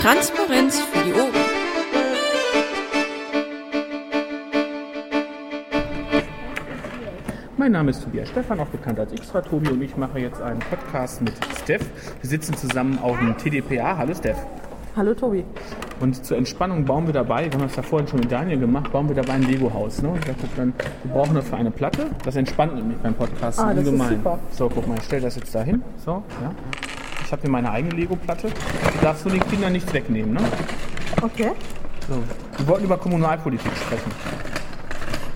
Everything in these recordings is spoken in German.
Transparenz für die Ohren. Mein Name ist Tobias Stefan, auch bekannt als Xtra Tobi und ich mache jetzt einen Podcast mit Steph. Wir sitzen zusammen auf dem TDPA. Hallo Steph. Hallo Tobi. Und zur Entspannung bauen wir dabei, wir haben das ja vorhin schon mit Daniel gemacht, bauen wir dabei ein Lego-Haus. Ne? Und da guckt dann, wir brauchen dafür eine Platte. Das entspannt nämlich beim Podcast Ah, das ist ungemein. super. So, guck mal, ich stelle das jetzt da hin. So, ja. Ich habe hier meine eigene Lego-Platte. Die darfst du den Kindern nichts wegnehmen. Ne? Okay. So. Wir wollten über Kommunalpolitik sprechen.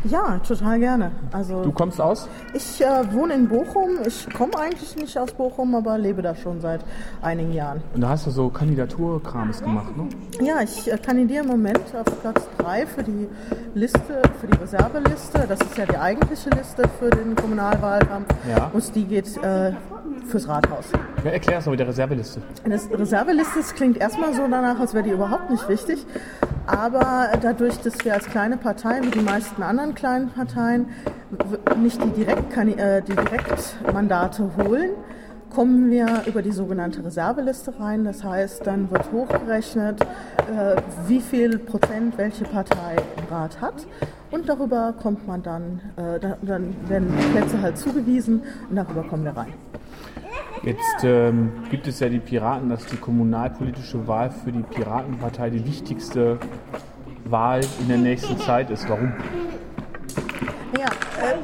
Ja, total gerne. Also Du kommst aus? ich äh, wohne in Bochum. Ich komme eigentlich nicht aus Bochum, aber lebe da schon seit einigen Jahren. Und da hast du so Kandidaturkrams gemacht, ne? Ja, ich äh, kandidiere im Moment auf Platz 3 für die Liste, für die Reserveliste. Das ist ja die eigentliche Liste für den Kommunalwahlkampf. Ja. Und die geht äh, fürs Rathaus. Ja, erklär es mal mit der Reserveliste. Das Reserveliste das klingt erstmal so danach, als wäre die überhaupt nicht wichtig. Aber dadurch, dass wir als kleine Partei, wie die meisten anderen kleinen Parteien, nicht die, Direkt äh, die Direktmandate holen, kommen wir über die sogenannte Reserveliste rein. Das heißt, dann wird hochgerechnet, äh, wie viel Prozent welche Partei im Rat hat. Und darüber kommt man dann, äh, da- dann werden Plätze halt zugewiesen und darüber kommen wir rein. Jetzt ähm, gibt es ja die Piraten, dass die kommunalpolitische Wahl für die Piratenpartei die wichtigste Wahl in der nächsten Zeit ist. Warum? Ja, äh,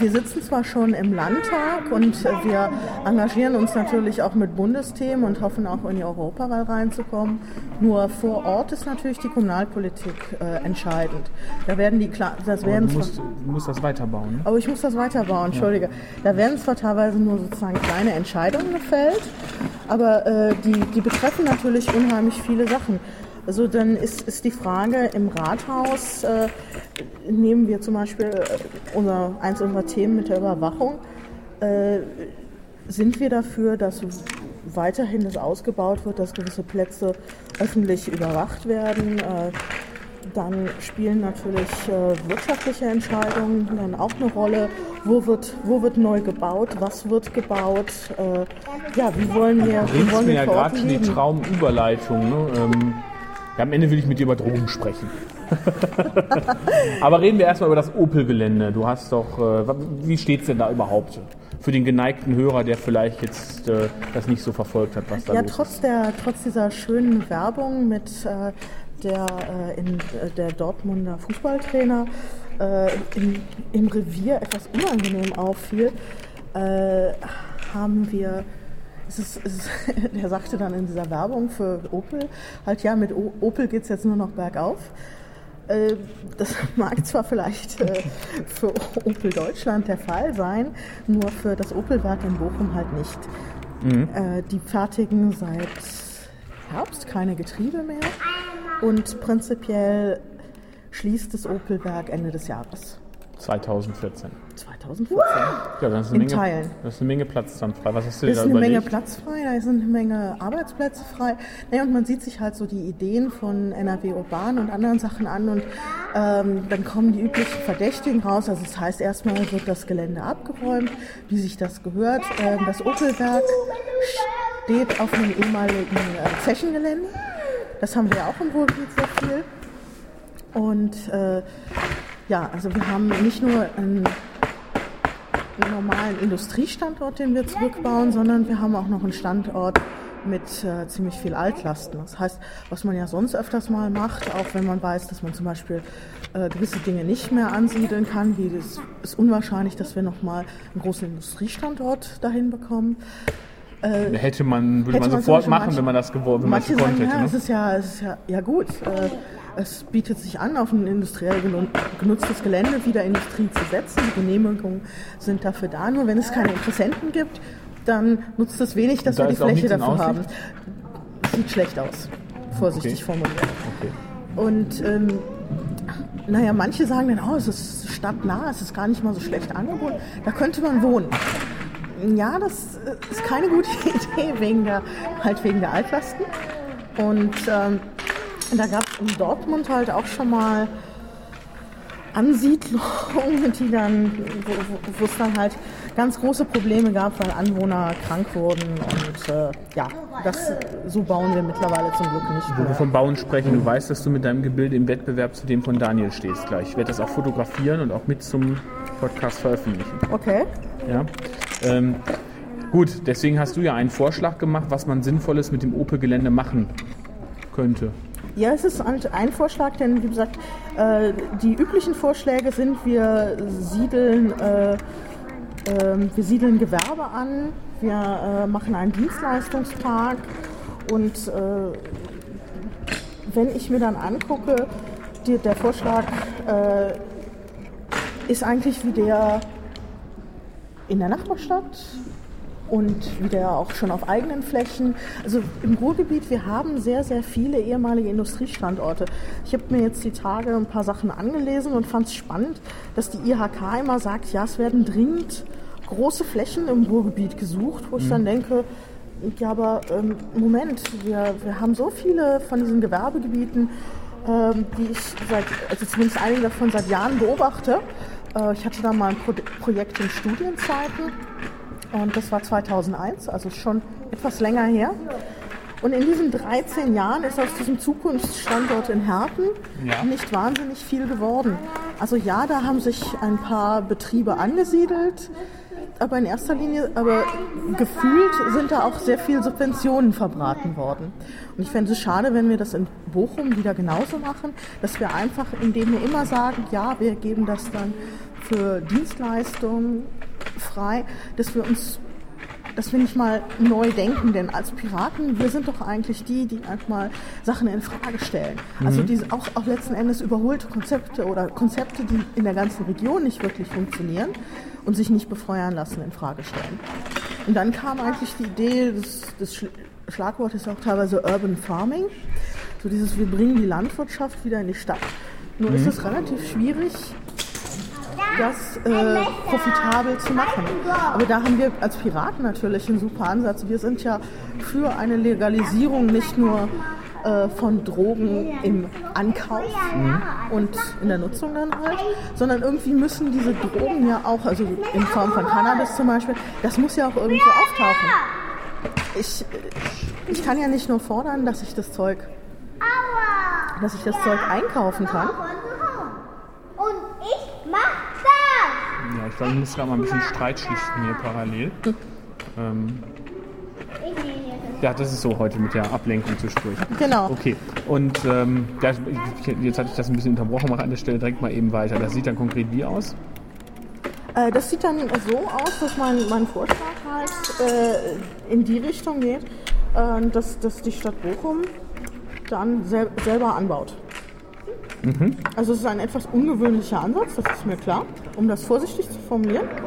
wir sitzen zwar schon im Landtag und wir engagieren uns natürlich auch mit Bundesthemen und hoffen auch in die Europawahl reinzukommen. Nur vor Ort ist natürlich die Kommunalpolitik äh, entscheidend. Da werden die klar, das Aber werden du musst, du musst das weiterbauen. Ne? aber ich muss das weiterbauen, entschuldige. Da werden zwar teilweise nur sozusagen kleine Entscheidungen gefällt, aber äh, die, die betreffen natürlich unheimlich viele Sachen. Also dann ist, ist die Frage im Rathaus, äh, nehmen wir zum Beispiel äh, unser, eins unserer Themen mit der Überwachung, äh, sind wir dafür, dass weiterhin das ausgebaut wird, dass gewisse Plätze öffentlich überwacht werden? Äh, dann spielen natürlich äh, wirtschaftliche Entscheidungen dann auch eine Rolle. Wo wird, wo wird neu gebaut? Was wird gebaut? Äh, ja, wie wollen wir, wie wollen mir wir ja gerade schon die? Traumüberleitung. Ne? Ähm, ja, am Ende will ich mit dir über Drogen sprechen. Aber reden wir erstmal über das Opel-Gelände. Du hast doch, äh, wie steht es denn da überhaupt? Für den geneigten Hörer, der vielleicht jetzt äh, das nicht so verfolgt hat, was da Ja, los ist. trotz, der, trotz dieser schönen Werbung mit äh, der, äh, in, äh, der Dortmunder Fußballtrainer äh, im, im Revier etwas unangenehm auffiel, haben wir, es ist, es ist, der sagte dann in dieser Werbung für Opel, halt ja, mit Opel geht es jetzt nur noch bergauf. Äh, Das mag zwar vielleicht äh, für Opel Deutschland der Fall sein, nur für das Opel-Werk in Bochum halt nicht. Äh, Die fertigen seit Herbst keine Getriebe mehr und prinzipiell schließt das Opel-Werk Ende des Jahres. 2014. 2014. Ja, dann ist eine In Menge, Teilen. Da ist eine Menge Platz dann frei. Was hast du Da dir ist da eine Menge? Platz frei, da sind eine Menge Arbeitsplätze frei. Naja, und man sieht sich halt so die Ideen von NRW Urban und anderen Sachen an und ähm, dann kommen die üblichen Verdächtigen raus. Also das heißt, erstmal wird das Gelände abgeräumt, wie sich das gehört. Ähm, das Opelwerk steht auf einem ehemaligen äh, Zechengelände. Das haben wir auch im Ruhrgebiet sehr viel. Und äh, ja, also wir haben nicht nur einen einen normalen Industriestandort, den wir zurückbauen, sondern wir haben auch noch einen Standort mit äh, ziemlich viel Altlasten. Das heißt, was man ja sonst öfters mal macht, auch wenn man weiß, dass man zum Beispiel äh, gewisse Dinge nicht mehr ansiedeln kann, wie es ist unwahrscheinlich, dass wir nochmal einen großen Industriestandort dahin bekommen. Hätte man, würde Hätte man man sofort Beispiel machen, manche- wenn man das gewollt, wenn man es Manche gekonnt sagen, hätte. ja, es Ne? ist ja, es ist ja, ja gut. Es bietet sich an, auf ein industriell genu- genutztes Gelände wieder Industrie zu setzen. Die Genehmigungen sind dafür da. Nur wenn es keine Interessenten gibt, dann nutzt es wenig, dass Da wir die Fläche dafür haben. Sieht schlecht aus, vorsichtig Okay. formuliert. Okay. Und ähm, naja, manche sagen dann, oh, es ist stadtnah, es ist gar nicht mal so schlecht angeboten, da könnte man wohnen. Ja, das äh, ist keine gute Idee, wegen der, halt wegen der Altlasten. Und ähm, da gab es in Dortmund halt auch schon mal Ansiedlungen, die dann, wo, es dann halt ganz große Probleme gab, weil Anwohner krank wurden und äh, ja, das so bauen wir mittlerweile zum Glück nicht Wo wir vom Bauen sprechen, du weißt, dass du mit deinem Gebilde im Wettbewerb zu dem von Daniel stehst gleich. Ich werde das auch fotografieren und auch mit zum Podcast veröffentlichen. Okay. Ja? Ähm, gut, deswegen hast du ja einen Vorschlag gemacht, was man Sinnvolles mit dem Opel-Gelände machen könnte. Ja, es ist halt ein Vorschlag, denn wie gesagt, äh, die üblichen Vorschläge sind, wir siedeln, äh, ähm, wir siedeln Gewerbe an, wir äh, machen einen Dienstleistungspark und wenn ich mir dann angucke, der Vorschlag ist eigentlich wie der in der Nachbarstadt und wieder auch schon auf eigenen Flächen. Also im Ruhrgebiet, wir haben sehr, sehr viele ehemalige Industriestandorte. Ich habe mir jetzt die Tage ein paar Sachen angelesen und fand es spannend, dass die IHK immer sagt, ja, es werden dringend große Flächen im Ruhrgebiet gesucht, wo ich dann denke, ja, aber ähm, Moment, wir, wir haben so viele von diesen Gewerbegebieten, ähm, die ich seit, also zumindest einige davon seit Jahren beobachte. Äh, ich hatte da mal ein Pro Projekt in Studienzeiten und das war 2001, also schon etwas länger her. Und in diesen 13 Jahren ist aus diesem Zukunftsstandort in Herten Ja. nicht wahnsinnig viel geworden. Also ja, da haben sich ein paar Betriebe angesiedelt, aber in erster Linie, aber gefühlt sind da auch sehr viel Subventionen verbraten worden. Und ich fände es schade, wenn wir das in Bochum wieder genauso machen, dass wir einfach, indem wir immer sagen, ja, wir geben das dann für Dienstleistungen frei, dass wir uns dass wir nicht mal neu denken, denn als Piraten, wir sind doch eigentlich die, die manchmal Sachen in Frage stellen. Also diese auch, auch letzten Endes überholte Konzepte oder Konzepte, die in der ganzen Region nicht wirklich funktionieren und sich nicht befeuern lassen, in Frage stellen. Und dann kam eigentlich die Idee, das, das Schl- Schlagwort ist auch teilweise Urban Farming, so dieses, wir bringen die Landwirtschaft wieder in die Stadt. Nur ist es relativ schwierig, das äh, profitabel zu machen. Aber da haben wir als Piraten natürlich einen super Ansatz. Wir sind ja für eine Legalisierung nicht nur äh, von Drogen im Ankauf und in der Nutzung dann halt, sondern irgendwie müssen diese Drogen ja auch, also in Form von Cannabis zum Beispiel, das muss ja auch irgendwo auftauchen. Ich, ich kann ja nicht nur fordern, dass ich das Zeug, dass ich das Zeug einkaufen kann, Und ich mach ich muss gerade mal ein bisschen Streit schlichten hier parallel. Ähm, ja, das ist so heute mit der Ablenkung zu sprechen. Genau. Okay, und ähm, das, jetzt hatte ich das ein bisschen unterbrochen, mache an der Stelle direkt mal eben weiter. Das sieht dann konkret wie aus? Äh, das sieht dann so aus, dass mein, mein Vorschlag halt äh, in die Richtung geht, äh, dass, dass die Stadt Bochum dann sel selber anbaut. Also es ist ein etwas ungewöhnlicher Ansatz, das ist mir klar, um das vorsichtig zu formulieren.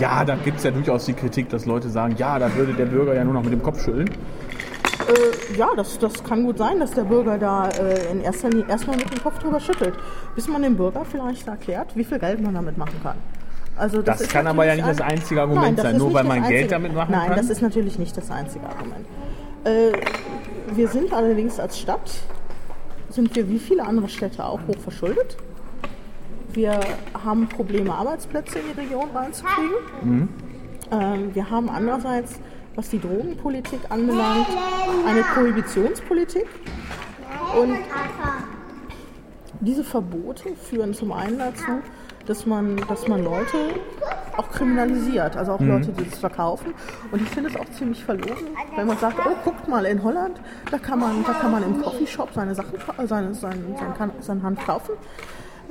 Ja, da gibt es ja durchaus die Kritik, dass Leute sagen, ja, da würde der Bürger ja nur noch mit dem Kopf schütteln. Äh, ja, das, das kann gut sein, dass der Bürger da äh, in erster Linie erstmal mit dem Kopf drüber schüttelt, bis man dem Bürger vielleicht erklärt, wie viel Geld man damit machen kann. Also Das ist kann aber ja nicht das ein- einzige Argument Nein, das sein, nur weil das man Geld damit machen Nein, kann. das ist natürlich nicht das einzige Argument. Äh, wir sind allerdings als Stadt, sind wir wie viele andere Städte auch hoch verschuldet. Wir haben Probleme, Arbeitsplätze in die Region reinzukriegen. Mhm. Ähm, wir haben andererseits, was die Drogenpolitik anbelangt, eine Prohibitionspolitik. Und diese Verbote führen zum einen dazu, dass man, dass man Leute auch kriminalisiert, also auch Leute, die das verkaufen. Und ich finde es auch ziemlich verlogen, wenn man sagt, oh, guckt mal in Holland, da kann man, da kann man im Coffeeshop seine Sachen, äh, seine, seine, Kan- seine Hand kaufen.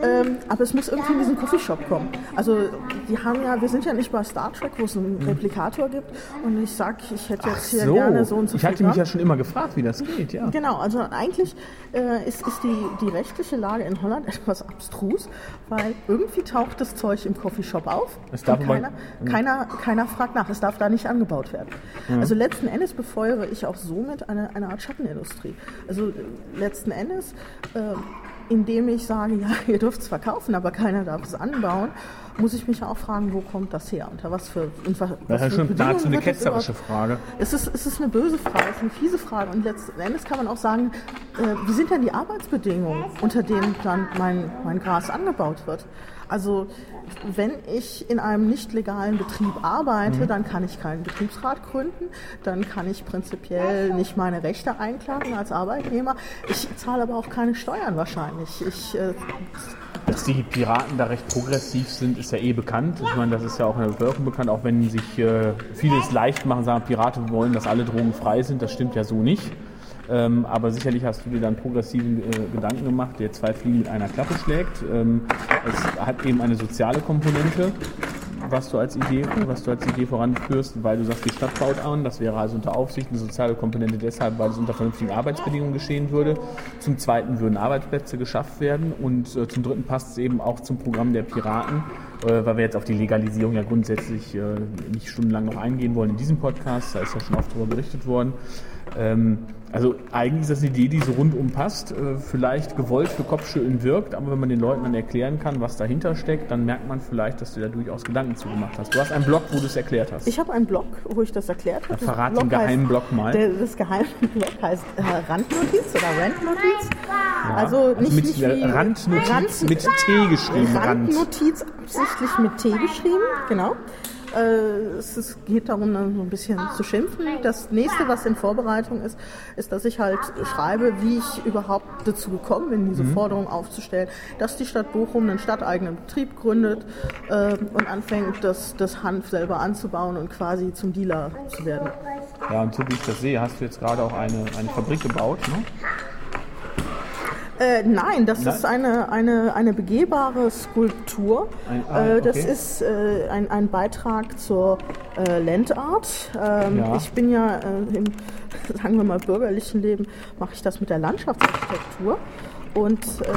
Ähm, aber es muss irgendwie in diesen Coffeeshop kommen. Also die haben ja, wir sind ja nicht bei Star Trek, wo es einen Replikator gibt und ich sag, ich hätte jetzt hier gerne so und so ich hatte mich ja schon immer gefragt, wie das geht, ja. Genau, also eigentlich äh, ist, ist die, die rechtliche Lage in Holland etwas abstrus, weil irgendwie taucht das Zeug im Coffeeshop auf Es darf und keiner, keiner, keiner fragt nach, es darf da nicht angebaut werden. Also letzten Endes befeuere ich auch somit eine, eine Art Schattenindustrie. Also äh, letzten Endes, äh, indem ich sage, ja, ihr dürft es verkaufen, aber keiner darf es anbauen, muss ich mich auch fragen, wo kommt das her? Unter was für, was, Das ist für schon Bedingungen dazu eine ketzerische Frage. es ist, es ist eine böse Frage, es ist eine fiese Frage. Und letzten Endes kann man auch sagen, äh, wie sind denn die Arbeitsbedingungen, unter denen dann mein, mein Gras angebaut wird? Also wenn ich in einem nicht legalen Betrieb arbeite, Mhm. dann kann ich keinen Betriebsrat gründen, dann kann ich prinzipiell nicht meine Rechte einklagen als Arbeitnehmer. Ich zahle aber auch keine Steuern wahrscheinlich. Ich, äh, Dass die Piraten da recht progressiv sind, ist ja eh bekannt. Ich meine, das ist ja auch in der Bevölkerung bekannt, auch wenn sich äh, viele es leicht machen, sagen, Piraten wollen, dass alle Drogen frei sind. Das stimmt ja so nicht. Ähm, aber sicherlich hast du dir dann progressiven äh, Gedanken gemacht, der zwei Fliegen mit einer Klappe schlägt. Ähm, es hat eben eine soziale Komponente, was du als Idee, was du als Idee voranführst, weil du sagst, die Stadt baut an. Das wäre also unter Aufsicht eine soziale Komponente deshalb, weil es unter vernünftigen Arbeitsbedingungen geschehen würde. Zum Zweiten würden Arbeitsplätze geschafft werden und äh, zum Dritten passt es eben auch zum Programm der Piraten, weil wir jetzt auf die Legalisierung ja grundsätzlich äh, nicht stundenlang noch eingehen wollen in diesem Podcast. Da ist ja schon oft darüber berichtet worden. Ähm, also eigentlich ist das eine Idee, die so rundum passt, äh, vielleicht gewollt für Kopfschütteln wirkt, aber wenn man den Leuten dann erklären kann, was dahinter steckt, dann merkt man vielleicht, dass du da durchaus Gedanken zugemacht hast. Du hast einen Blog, wo du es erklärt hast. ich habe einen Blog, wo ich das erklärt habe. Dann verrat den geheimen heißt- Blog mal. Der, das geheime Blog heißt äh, Randnotiz oder Randnotiz. Also nicht, mit nicht wie Randnotiz Rand- mit T geschrieben. Rand. Randnotiz absichtlich mit T geschrieben, genau. Äh, es geht darum, dann so ein bisschen zu schimpfen. Das nächste, was in Vorbereitung ist, ist, dass ich halt schreibe, wie ich überhaupt dazu gekommen bin, Mhm. diese Forderung aufzustellen, dass die Stadt Bochum einen stadteigenen Betrieb gründet äh, und anfängt, das, das Hanf selber anzubauen und quasi zum Dealer zu werden. Ja, und so wie ich das sehe, hast du jetzt gerade auch eine, eine Fabrik gebaut. Ne? Äh, nein, das Nein? ist eine, eine, eine begehbare Skulptur. Ein- ah, äh, das okay. ist äh, ein, ein Beitrag zur äh, Landart. Ähm, Ja. Ich bin ja äh, im, sagen wir mal, bürgerlichen Leben, mache ich das mit der Landschaftsarchitektur. Und äh,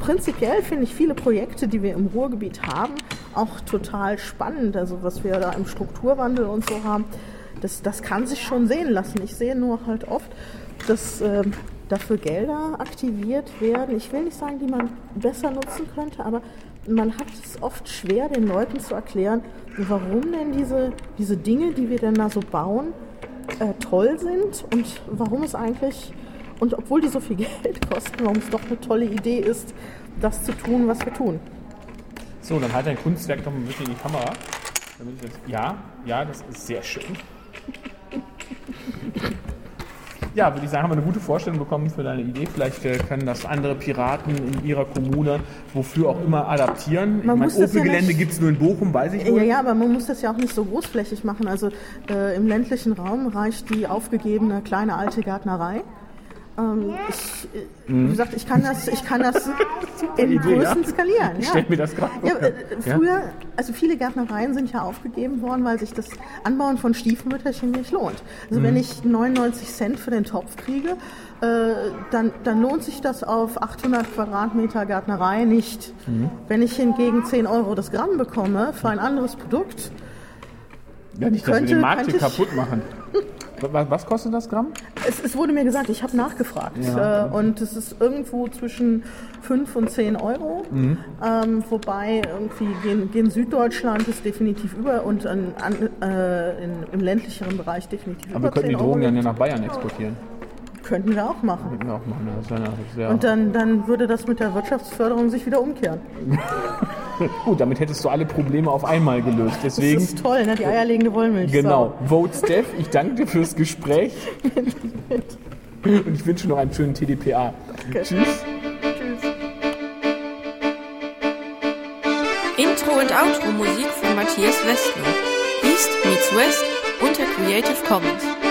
prinzipiell finde ich viele Projekte, die wir im Ruhrgebiet haben, auch total spannend. Also was wir da im Strukturwandel und so haben, das, das kann sich schon sehen lassen. Ich sehe nur halt oft, dass ähm, dafür Gelder aktiviert werden. Ich will nicht sagen, die man besser nutzen könnte, aber man hat es oft schwer, den Leuten zu erklären, warum denn diese, diese Dinge, die wir denn da so bauen, äh, toll sind und warum es eigentlich, und obwohl die so viel Geld kosten, warum es doch eine tolle Idee ist, das zu tun, was wir tun. So, dann halt dein Kunstwerk noch ein bisschen in die Kamera. Ja, ja, das ist sehr schön. Ja, würde ich sagen, haben wir eine gute Vorstellung bekommen für deine Idee. Vielleicht äh, können das andere Piraten in ihrer Kommune, wofür auch immer, adaptieren. ich Man das ja Opel-Gelände nicht- gibt es nur in Bochum, weiß ich wohl. Ja, ja, aber man muss das ja auch nicht so großflächig machen. Also äh, im ländlichen Raum reicht die aufgegebene kleine alte Gärtnerei. Ähm, ich, äh, Wie gesagt, ich kann das, ich kann das in Idee, Größen ja. skalieren. Ich Ja. stell mir das gerade Ja, vor. äh, Ja? früher, also viele Gärtnereien sind ja aufgegeben worden, weil sich das Anbauen von Stiefmütterchen nicht lohnt. Also Mhm. wenn ich 99 Cent für den Topf kriege, äh, dann, dann lohnt sich das auf 800 Quadratmeter Gärtnerei nicht. Mhm. Wenn ich hingegen 10 Euro das Gramm bekomme für ein anderes Produkt, Ja, nicht, dass wir könnte- den Markt hier könnte kaputt machen. Was, kostet das Gramm? es, es wurde mir gesagt, ich habe nachgefragt Ja. äh, und es ist irgendwo zwischen 5 und 10 Euro, Mhm. ähm, wobei irgendwie gen, gen Süddeutschland ist definitiv über und an, an, äh, in, im ländlicheren Bereich definitiv Aber wir über könnten 10 die Drogen dann ja nach Bayern exportieren. Könnten wir auch machen. Könnten wir auch machen. Wäre Und dann, dann würde das mit der Wirtschaftsförderung sich wieder umkehren. gut, damit hättest du alle Probleme auf einmal gelöst. Das Deswegen ist toll, ne? die eierlegende Wollmilch. Genau. Vote Steph, ich danke dir fürs Gespräch. Und ich wünsche noch einen schönen TDPA. Tschüss. Tschüss. Intro und Outro Musik von Matthias Westner. East meets West unter Creative Commons.